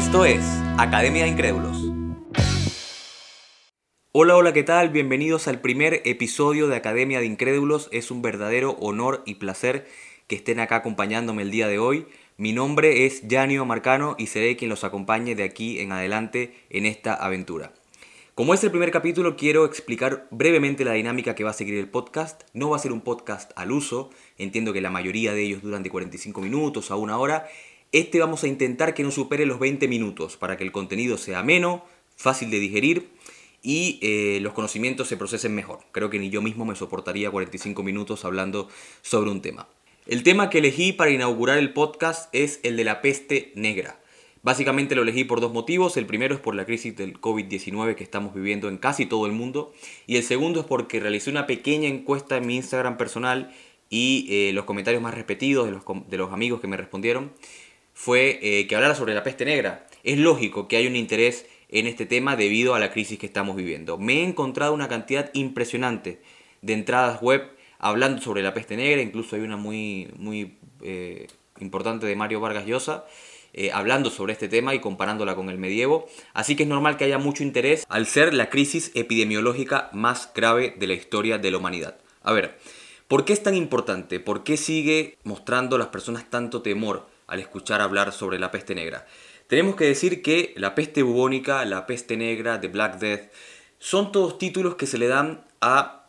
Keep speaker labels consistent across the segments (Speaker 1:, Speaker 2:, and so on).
Speaker 1: Esto es Academia de Incrédulos. Hola, hola, ¿qué tal? Bienvenidos al primer episodio de Academia de Incrédulos. Es un verdadero honor y placer que estén acá acompañándome el día de hoy. Mi nombre es Janio Marcano y seré quien los acompañe de aquí en adelante en esta aventura. Como es el primer capítulo, quiero explicar brevemente la dinámica que va a seguir el podcast. No va a ser un podcast al uso, entiendo que la mayoría de ellos duran de 45 minutos a una hora. Este vamos a intentar que no supere los 20 minutos para que el contenido sea ameno, fácil de digerir y eh, los conocimientos se procesen mejor. Creo que ni yo mismo me soportaría 45 minutos hablando sobre un tema. El tema que elegí para inaugurar el podcast es el de la peste negra. Básicamente lo elegí por dos motivos. El primero es por la crisis del COVID-19 que estamos viviendo en casi todo el mundo. Y el segundo es porque realicé una pequeña encuesta en mi Instagram personal y eh, los comentarios más repetidos de los, de los, amigos que me respondieron fue eh, que hablara sobre la peste negra. Es lógico que hay un interés en este tema debido a la crisis que estamos viviendo. Me he encontrado una cantidad impresionante de entradas web hablando sobre la peste negra, incluso hay una muy, muy eh, importante de Mario Vargas Llosa, eh, hablando sobre este tema y comparándola con el medievo. Así que es normal que haya mucho interés al ser la crisis epidemiológica más grave de la historia de la humanidad. A ver, ¿por qué es tan importante? ¿Por qué sigue mostrando a las personas tanto temor al escuchar hablar sobre la peste negra? Tenemos que decir que la peste bubónica, la peste negra, The Black Death, son todos títulos que se le dan a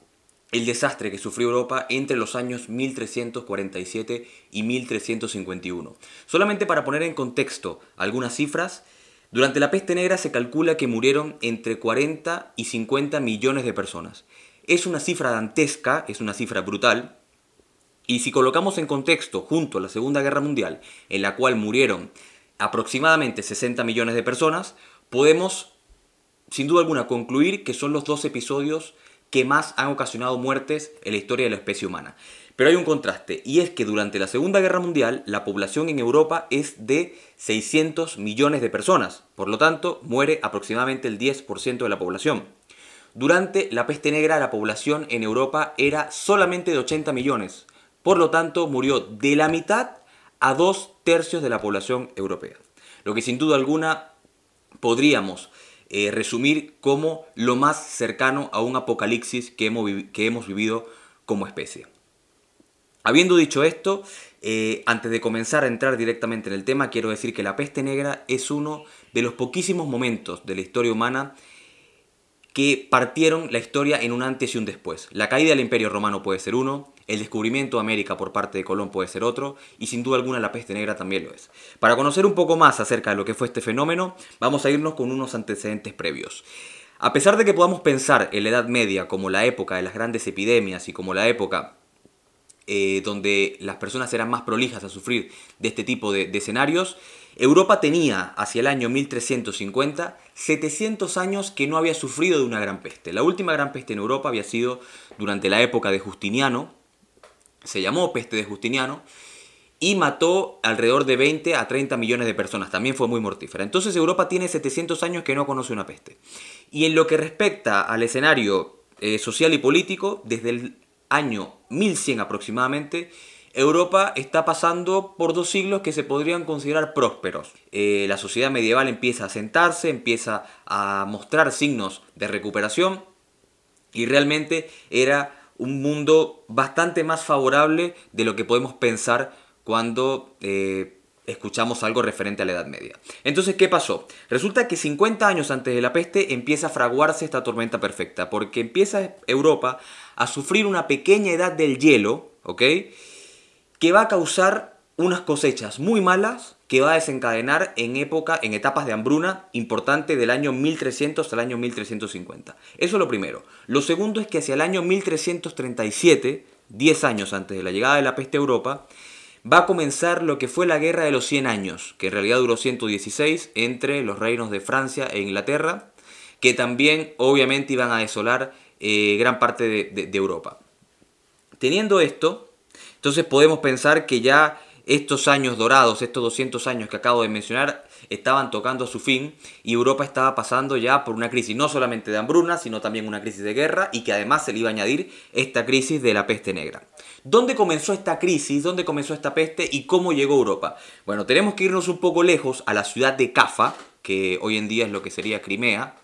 Speaker 1: el desastre que sufrió Europa entre los años 1347 y 1351. Solamente para poner en contexto algunas cifras, durante la peste negra se calcula que murieron entre 40 y 50 millones de personas. Es una cifra dantesca, es una cifra brutal, y si colocamos en contexto junto a la Segunda Guerra Mundial, en la cual murieron aproximadamente 60 millones de personas, podemos sin duda alguna concluir que son los dos episodios que más han ocasionado muertes en la historia de la especie humana. Pero hay un contraste, y es que durante la Segunda Guerra Mundial la población en Europa es de 600 millones de personas, por lo tanto muere aproximadamente el 10% de la población. Durante la peste negra la población en Europa era solamente de 80 millones, por lo tanto murió de la mitad a dos tercios de la población europea. Lo que sin duda alguna podríamos eh, resumir como lo más cercano a un apocalipsis que hemos, que hemos vivido como especie. Habiendo dicho esto, eh, antes de comenzar a entrar directamente en el tema, quiero decir que la peste negra es uno de los poquísimos momentos de la historia humana que partieron la historia en un antes y un después. La caída del Imperio Romano puede ser uno, el descubrimiento de América por parte de Colón puede ser otro, y sin duda alguna la peste negra también lo es. Para conocer un poco más acerca de lo que fue este fenómeno, vamos a irnos con unos antecedentes previos. A pesar de que podamos pensar en la Edad Media como la época de las grandes epidemias y como la época eh, donde las personas eran más prolijas a sufrir de este tipo de escenarios, Europa tenía, hacia el año 1350, 700 años que no había sufrido de una gran peste. La última gran peste en Europa había sido durante la época de Justiniano, se llamó peste de Justiniano, y mató alrededor de 20 a 30 millones de personas. También fue muy mortífera. Entonces Europa tiene 700 años que no conoce una peste. Y en lo que respecta al escenario eh, social y político, desde el año 1100 aproximadamente, Europa está pasando por dos siglos que se podrían considerar prósperos. Eh, la sociedad medieval empieza a sentarse, empieza a mostrar signos de recuperación y realmente era un mundo bastante más favorable de lo que podemos pensar cuando eh, escuchamos algo referente a la Edad Media. Entonces, ¿qué pasó? Resulta que 50 años antes de la peste empieza a fraguarse esta tormenta perfecta, porque empieza Europa a sufrir una pequeña edad del hielo, ¿ok? que va a causar unas cosechas muy malas que va a desencadenar en época, en etapas de hambruna importante del año 1300 hasta el año 1350. Eso es lo primero. Lo segundo es que hacia el año 1337, 10 años antes de la llegada de la peste a Europa, va a comenzar lo que fue la Guerra de los 100 años, que en realidad duró 116 entre los reinos de Francia e Inglaterra, que también obviamente iban a desolar eh, gran parte de Europa. Teniendo esto, entonces podemos pensar que ya estos años dorados, estos 200 años que acabo de mencionar, estaban tocando su fin y Europa estaba pasando ya por una crisis no solamente de hambruna, sino también una crisis de guerra y que además se le iba a añadir esta crisis de la peste negra. ¿Dónde comenzó esta crisis? ¿Dónde comenzó esta peste y cómo llegó Europa? Bueno, tenemos que irnos un poco lejos a la ciudad de Cafa, que hoy en día es lo que sería Crimea,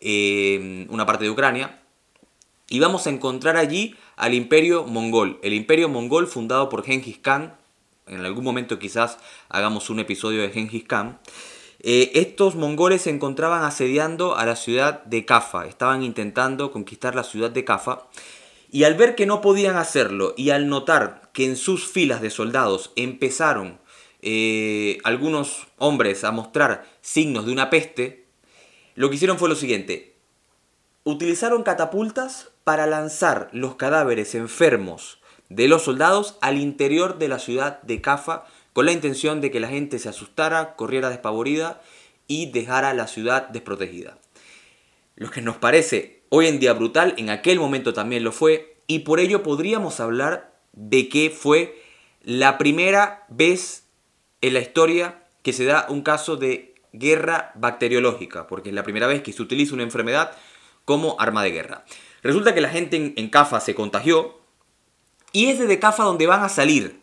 Speaker 1: eh, una parte de Ucrania, y vamos a encontrar allí al imperio mongol, el imperio mongol fundado por Genghis Khan, en algún momento quizás hagamos un episodio de Genghis Khan, eh, estos mongoles se encontraban asediando a la ciudad de Cafa, estaban intentando conquistar la ciudad de Cafa, y al ver que no podían hacerlo y al notar que en sus filas de soldados empezaron eh, algunos hombres a mostrar signos de una peste, lo que hicieron fue lo siguiente, utilizaron catapultas para lanzar los cadáveres enfermos de los soldados al interior de la ciudad de Cafa con la intención de que la gente se asustara, corriera despavorida y dejara la ciudad desprotegida. Lo que nos parece hoy en día brutal, en aquel momento también lo fue, y por ello podríamos hablar de que fue la primera vez en la historia que se da un caso de guerra bacteriológica, porque es la primera vez que se utiliza una enfermedad como arma de guerra. Resulta que la gente en, en Cafa se contagió, y es desde Cafa donde van a salir,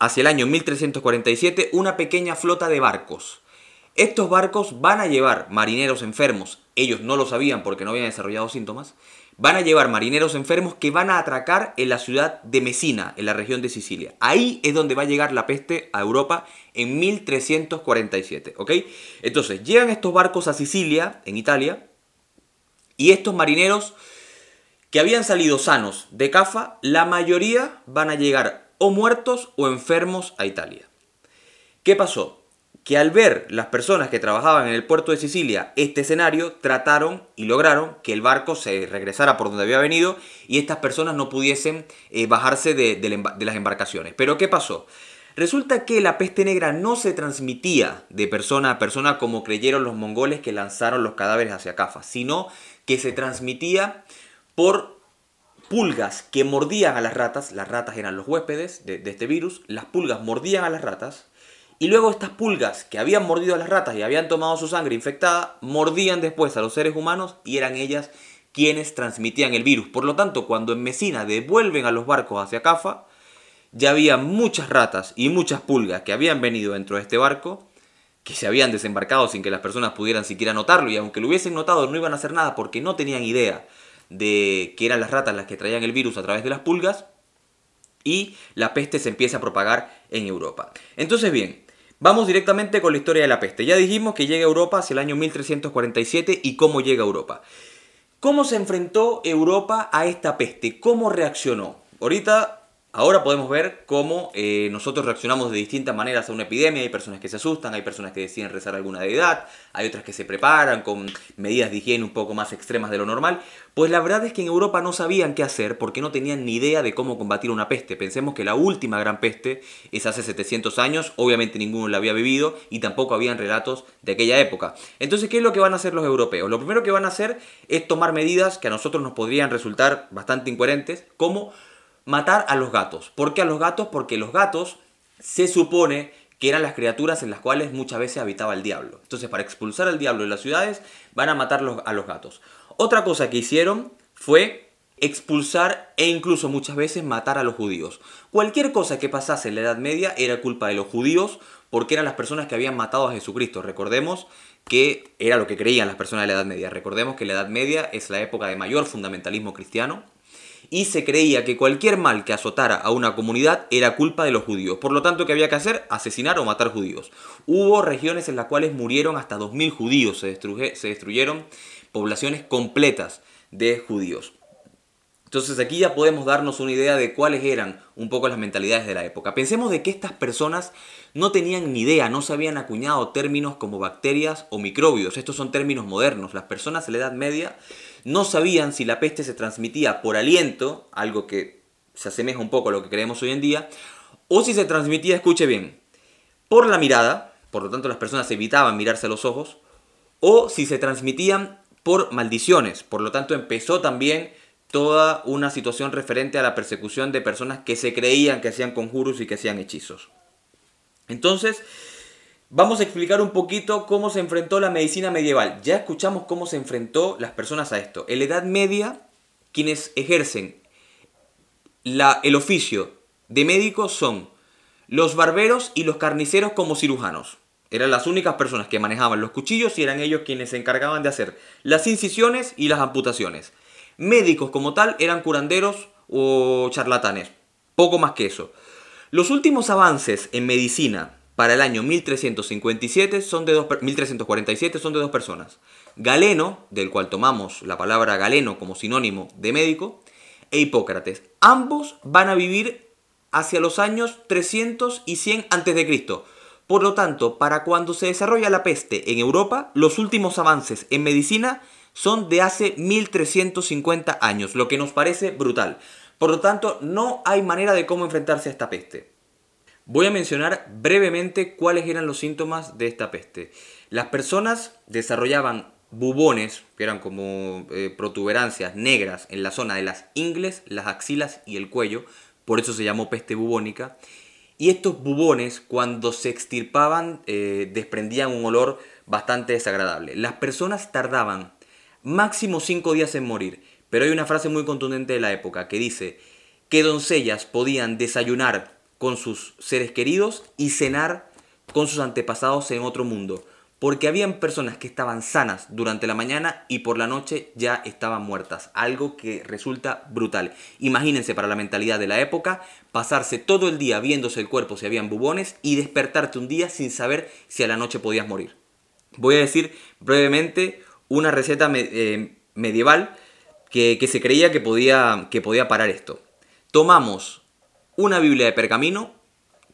Speaker 1: hacia el año 1347, una pequeña flota de barcos. Estos barcos van a llevar marineros enfermos, ellos no lo sabían porque no habían desarrollado síntomas, van a llevar marineros enfermos que van a atracar en la ciudad de Mesina, en la región de Sicilia. Ahí es donde va a llegar la peste a Europa en 1347, ¿ok? Entonces, llegan estos barcos a Sicilia, en Italia, y estos marineros que habían salido sanos de Cafa, la mayoría van a llegar o muertos o enfermos a Italia. ¿Qué pasó? Que al ver las personas que trabajaban en el puerto de Sicilia este escenario, trataron y lograron que el barco se regresara por donde había venido y estas personas no pudiesen eh, bajarse de, de las embarcaciones. Pero ¿qué pasó? Resulta que la peste negra no se transmitía de persona a persona como creyeron los mongoles que lanzaron los cadáveres hacia Cafa, sino que se transmitía por pulgas que mordían a las ratas, las ratas eran los huéspedes de, este virus, las pulgas mordían a las ratas, y luego estas pulgas que habían mordido a las ratas y habían tomado su sangre infectada, mordían después a los seres humanos y eran ellas quienes transmitían el virus. Por lo tanto, cuando en Mesina devuelven a los barcos hacia Cafa, ya había muchas ratas y muchas pulgas que habían venido dentro de este barco, que se habían desembarcado sin que las personas pudieran siquiera notarlo, y aunque lo hubiesen notado no iban a hacer nada porque no tenían idea de que eran las ratas las que traían el virus a través de las pulgas y la peste se empieza a propagar en Europa. Entonces bien, vamos directamente con la historia de la peste. Ya dijimos que llega a Europa hacia el año 1347 y cómo llega a Europa. ¿Cómo se enfrentó Europa a esta peste? ¿Cómo reaccionó? Ahorita Ahora podemos ver cómo eh, nosotros reaccionamos de distintas maneras a una epidemia. Hay personas que se asustan, hay personas que deciden rezar alguna deidad, hay otras que se preparan con medidas de higiene un poco más extremas de lo normal. Pues la verdad es que en Europa no sabían qué hacer porque no tenían ni idea de cómo combatir una peste. Pensemos que la última gran peste es hace 700 años, obviamente ninguno la había vivido y tampoco habían relatos de aquella época. Entonces, ¿qué es lo que van a hacer los europeos? Lo primero que van a hacer es tomar medidas que a nosotros nos podrían resultar bastante incoherentes, como matar a los gatos. ¿Por qué a los gatos? Porque los gatos se supone que eran las criaturas en las cuales muchas veces habitaba el diablo. Entonces, para expulsar al diablo de las ciudades, van a matar a los gatos. Otra cosa que hicieron fue expulsar e incluso muchas veces matar a los judíos. Cualquier cosa que pasase en la Edad Media era culpa de los judíos porque eran las personas que habían matado a Jesucristo. Recordemos que era lo que creían las personas de la Edad Media. Recordemos que la Edad Media es la época de mayor fundamentalismo cristiano y se creía que cualquier mal que azotara a una comunidad era culpa de los judíos. Por lo tanto, ¿qué había que hacer? Asesinar o matar judíos. Hubo regiones en las cuales murieron hasta 2.000 judíos, se, se destruyeron poblaciones completas de judíos. Entonces aquí ya podemos darnos una idea de cuáles eran un poco las mentalidades de la época. Pensemos de que estas personas no tenían ni idea, no se habían acuñado términos como bacterias o microbios. Estos son términos modernos. Las personas en la Edad Media no sabían si la peste se transmitía por aliento, algo que se asemeja un poco a lo que creemos hoy en día, o si se transmitía, escuche bien, por la mirada, por lo tanto las personas evitaban mirarse a los ojos, o si se transmitían por maldiciones, por lo tanto empezó también toda una situación referente a la persecución de personas que se creían que hacían conjuros y que hacían hechizos. Entonces, vamos a explicar un poquito cómo se enfrentó la medicina medieval. Ya escuchamos cómo se enfrentó las personas a esto. En la Edad Media, quienes ejercen la, el oficio de médico son los barberos y los carniceros como cirujanos. Eran las únicas personas que manejaban los cuchillos y eran ellos quienes se encargaban de hacer las incisiones y las amputaciones. Médicos como tal eran curanderos o charlatanes. Poco más que eso. Los últimos avances en medicina para el año 1357 son de dos, 1347 son de dos personas. Galeno, del cual tomamos la palabra galeno como sinónimo de médico, e Hipócrates. Ambos van a vivir hacia los años 300 y 100 a.C. Por lo tanto, para cuando se desarrolla la peste en Europa, los últimos avances en medicina son de hace 1350 años, lo que nos parece brutal. Por lo tanto, no hay manera de cómo enfrentarse a esta peste. Voy a mencionar brevemente cuáles eran los síntomas de esta peste. Las personas desarrollaban bubones, que eran como eh, protuberancias negras en la zona de las ingles, las axilas y el cuello, por eso se llamó peste bubónica. Y estos bubones, cuando se extirpaban, eh, desprendían un olor bastante desagradable. Las personas tardaban máximo cinco días en morir, pero hay una frase muy contundente de la época que dice que doncellas podían desayunar con sus seres queridos y cenar con sus antepasados en otro mundo porque habían personas que estaban sanas durante la mañana y por la noche ya estaban muertas, algo que resulta brutal. Imagínense para la mentalidad de la época pasarse todo el día viéndose el cuerpo si habían bubones y despertarte un día sin saber si a la noche podías morir. Voy a decir brevemente una receta eh, medieval que, que, se creía que podía, que podía parar esto. Tomamos una Biblia de pergamino,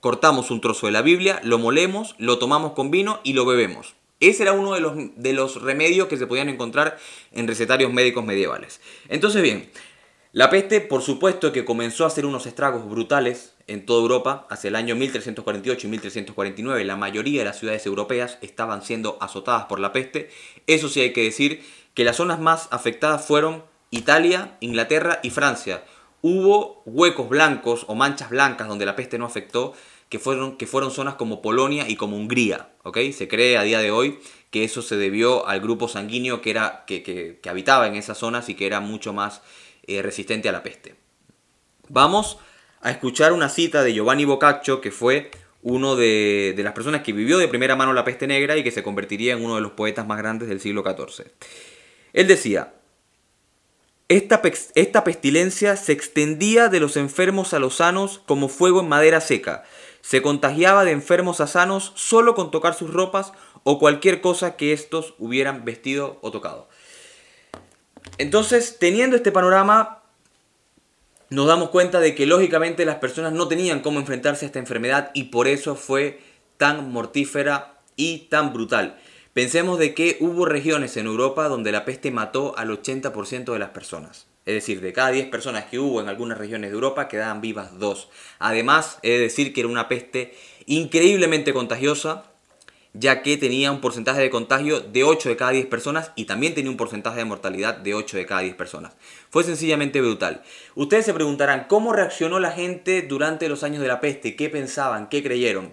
Speaker 1: cortamos un trozo de la Biblia, lo molemos, lo tomamos con vino y lo bebemos. Ese era uno de los, de los remedios que se podían encontrar en recetarios médicos medievales. Entonces, bien, la peste, por supuesto, que comenzó a hacer unos estragos brutales en toda Europa hacia el año 1348 y 1349. La mayoría de las ciudades europeas estaban siendo azotadas por la peste. Eso sí hay que decir que las zonas más afectadas fueron Italia, Inglaterra y Francia. Hubo huecos blancos o manchas blancas donde la peste no afectó, que fueron, que fueron zonas como Polonia y como Hungría. Se cree a día de hoy que eso se debió al grupo sanguíneo que, era, que, habitaba en esas zonas y que era mucho más eh, resistente a la peste. Vamos a escuchar una cita de Giovanni Boccaccio, que fue uno de, de, las personas que vivió de primera mano la peste negra y que se convertiría en uno de los poetas más grandes del siglo XIV. Él decía, esta, esta pestilencia se extendía de los enfermos a los sanos como fuego en madera seca, se contagiaba de enfermos a sanos solo con tocar sus ropas o cualquier cosa que estos hubieran vestido o tocado. Entonces, teniendo este panorama, nos damos cuenta de que lógicamente las personas no tenían cómo enfrentarse a esta enfermedad y por eso fue tan mortífera y tan brutal. Pensemos de que hubo regiones en Europa donde la peste mató al 80% de las personas. Es decir, de cada 10 personas que hubo en algunas regiones de Europa quedaban vivas 2. Además, he de decir que era una peste increíblemente contagiosa, ya que tenía un porcentaje de contagio de 8 de cada 10 personas y también tenía un porcentaje de mortalidad de 8 de cada 10 personas. Fue sencillamente brutal. Ustedes se preguntarán, ¿cómo reaccionó la gente durante los años de la peste? ¿Qué pensaban? ¿Qué creyeron?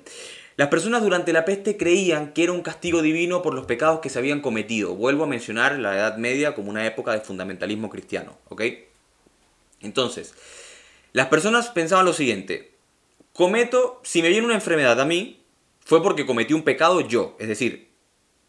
Speaker 1: Las personas durante la peste creían que era un castigo divino por los pecados que se habían cometido. Vuelvo a mencionar la Edad Media como una época de fundamentalismo cristiano, ¿ok? Entonces, las personas pensaban lo siguiente, cometo, si me viene una enfermedad a mí, fue porque cometí un pecado yo, es decir,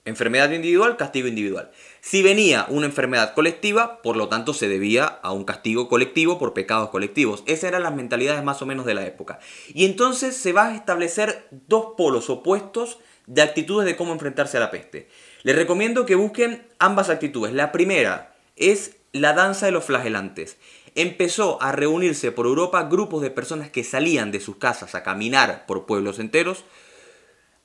Speaker 1: Enfermedad individual, castigo individual. Si venía una enfermedad colectiva, por lo tanto se debía a un castigo colectivo por pecados colectivos. Esas eran las mentalidades más o menos de la época. Y entonces se va a establecer dos polos opuestos de actitudes de cómo enfrentarse a la peste. Les recomiendo que busquen ambas actitudes. La primera es la danza de los flagelantes. Empezó a reunirse por Europa grupos de personas que salían de sus casas a caminar por pueblos enteros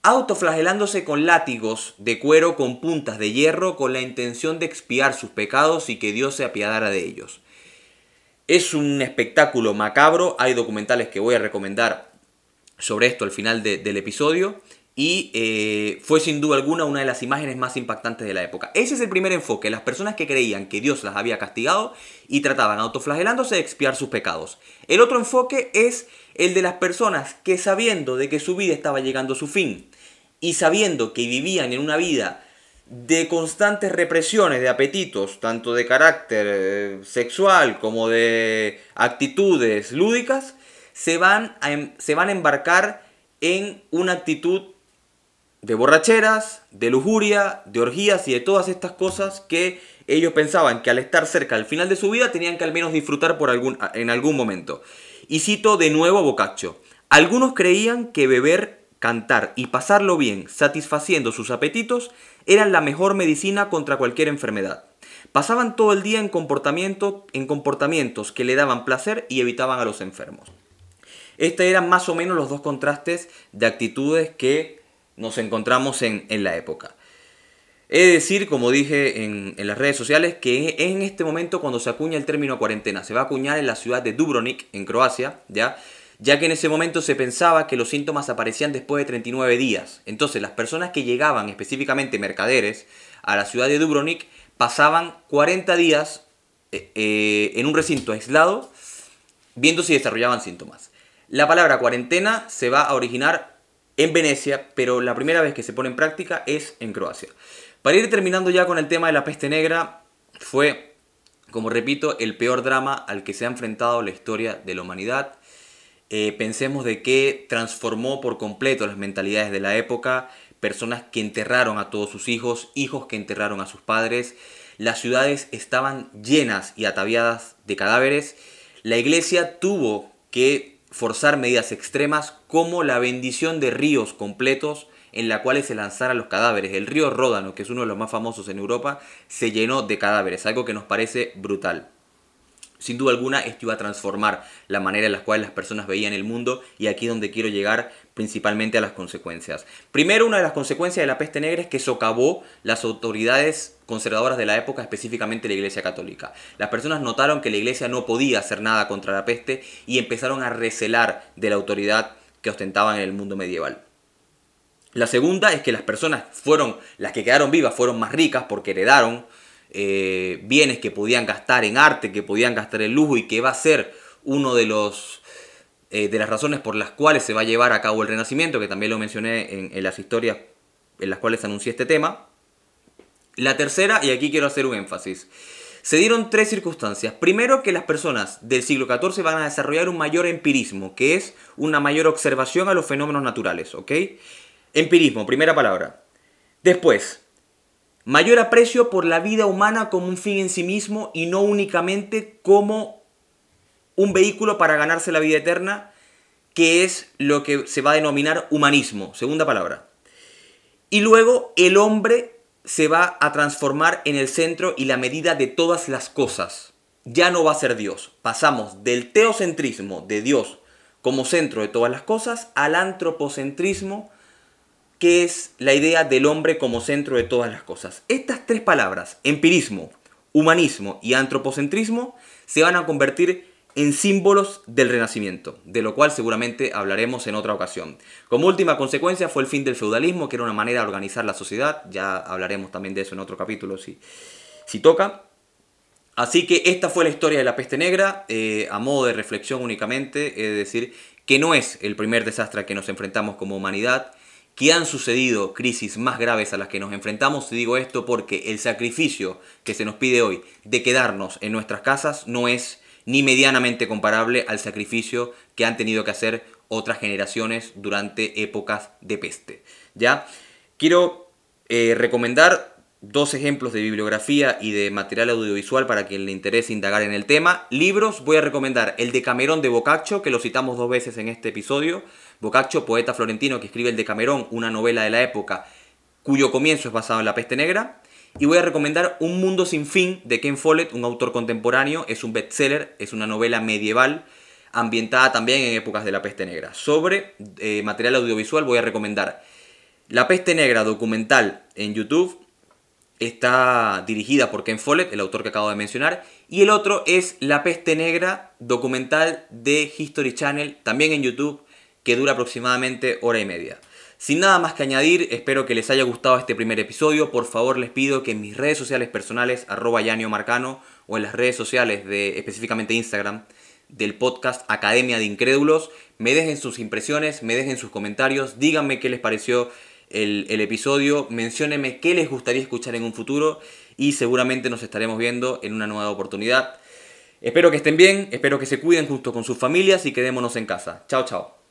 Speaker 1: autoflagelándose con látigos de cuero con puntas de hierro con la intención de expiar sus pecados y que Dios se apiadara de ellos. Es un espectáculo macabro, hay documentales que voy a recomendar sobre esto al final del episodio y eh, fue sin duda alguna una de las imágenes más impactantes de la época. Ese es el primer enfoque, las personas que creían que Dios las había castigado y trataban autoflagelándose de expiar sus pecados. El otro enfoque es el de las personas que sabiendo de que su vida estaba llegando a su fin y sabiendo que vivían en una vida de constantes represiones de apetitos, tanto de carácter eh, sexual como de actitudes lúdicas, se van a, em, se van a embarcar en una actitud de borracheras, de lujuria, de orgías y de todas estas cosas que ellos pensaban que al estar cerca al final de su vida tenían que al menos disfrutar por algún, en algún momento. Y cito de nuevo a Boccaccio. Algunos creían que beber, cantar y pasarlo bien, satisfaciendo sus apetitos, eran la mejor medicina contra cualquier enfermedad. Pasaban todo el día en, comportamiento, en comportamientos que le daban placer y evitaban a los enfermos. Estos eran más o menos los dos contrastes de actitudes que nos encontramos en, la época. He de decir, como dije en, las redes sociales, que es en este momento cuando se acuña el término cuarentena. Se va a acuñar en la ciudad de Dubrovnik, en Croacia, ¿ya? Ya que en ese momento se pensaba que los síntomas aparecían después de 39 días. Entonces las personas que llegaban, específicamente mercaderes, a la ciudad de Dubrovnik, pasaban 40 días eh, eh, en un recinto aislado, viendo si desarrollaban síntomas. La palabra cuarentena se va a originar en Venecia, pero la primera vez que se pone en práctica es en Croacia. Para ir terminando ya con el tema de la peste negra, fue, como repito, el peor drama al que se ha enfrentado la historia de la humanidad. Eh, pensemos de que transformó por completo las mentalidades de la época, personas que enterraron a todos sus hijos, hijos que enterraron a sus padres, las ciudades estaban llenas y ataviadas de cadáveres, la iglesia tuvo que forzar medidas extremas como la bendición de ríos completos en la cuales se lanzaran los cadáveres. El río Ródano, que es uno de los más famosos en Europa, se llenó de cadáveres, algo que nos parece brutal. Sin duda alguna esto iba a transformar la manera en la cual las personas veían el mundo y aquí donde quiero llegar principalmente a las consecuencias. Primero, una de las consecuencias de la peste negra es que socavó las autoridades conservadoras de la época, específicamente la Iglesia Católica. Las personas notaron que la Iglesia no podía hacer nada contra la peste y empezaron a recelar de la autoridad que ostentaban en el mundo medieval. La segunda es que las personas fueron, las que quedaron vivas fueron más ricas porque heredaron eh, bienes que podían gastar en arte, que podían gastar en lujo y que va a ser uno de los eh, de las razones por las cuales se va a llevar a cabo el renacimiento, que también lo mencioné en, las historias en las cuales anuncié este tema. La tercera, y aquí quiero hacer un énfasis, se dieron tres circunstancias. Primero, que las personas del siglo XIV van a desarrollar un mayor empirismo, que es una mayor observación a los fenómenos naturales, ¿ok? Empirismo, primera palabra. Después, Mayor aprecio por la vida humana como un fin en sí mismo y no únicamente como un vehículo para ganarse la vida eterna, que es lo que se va a denominar humanismo, segunda palabra. Y luego el hombre se va a transformar en el centro y la medida de todas las cosas. Ya no va a ser Dios. Pasamos del teocentrismo de Dios como centro de todas las cosas al antropocentrismo que es la idea del hombre como centro de todas las cosas. Estas tres palabras, empirismo, humanismo y antropocentrismo, se van a convertir en símbolos del renacimiento, de lo cual seguramente hablaremos en otra ocasión. Como última consecuencia fue el fin del feudalismo, que era una manera de organizar la sociedad, ya hablaremos también de eso en otro capítulo si, si toca. Así que esta fue la historia de la peste negra, eh, a modo de reflexión únicamente, es decir, que no es el primer desastre al que nos enfrentamos como humanidad, que han sucedido crisis más graves a las que nos enfrentamos. Digo esto porque el sacrificio que se nos pide hoy de quedarnos en nuestras casas no es ni medianamente comparable al sacrificio que han tenido que hacer otras generaciones durante épocas de peste. ¿Ya? Quiero eh, recomendar dos ejemplos de bibliografía y de material audiovisual para quien le interese indagar en el tema. Libros, voy a recomendar el de Camerón de Boccaccio, que lo citamos dos veces en este episodio. Boccaccio, poeta florentino que escribe el de Camerón, una novela de la época cuyo comienzo es basado en la peste negra. Y voy a recomendar Un mundo sin fin de Ken Follett, un autor contemporáneo, es un bestseller, es una novela medieval ambientada también en épocas de la peste negra. Sobre eh, material audiovisual voy a recomendar La peste negra documental en YouTube, está dirigida por Ken Follett, el autor que acabo de mencionar, y el otro es La Peste Negra, documental de History Channel, también en YouTube, que dura aproximadamente hora y media. Sin nada más que añadir, espero que les haya gustado este primer episodio. Por favor, les pido que en mis redes sociales personales, arroba Marcano, o en las redes sociales de específicamente Instagram, del podcast Academia de Incrédulos, me dejen sus impresiones, me dejen sus comentarios, díganme qué les pareció el, el episodio, menciónenme qué les gustaría escuchar en un futuro y seguramente nos estaremos viendo en una nueva oportunidad. Espero que estén bien, espero que se cuiden junto con sus familias y quedémonos en casa. Chao, chao.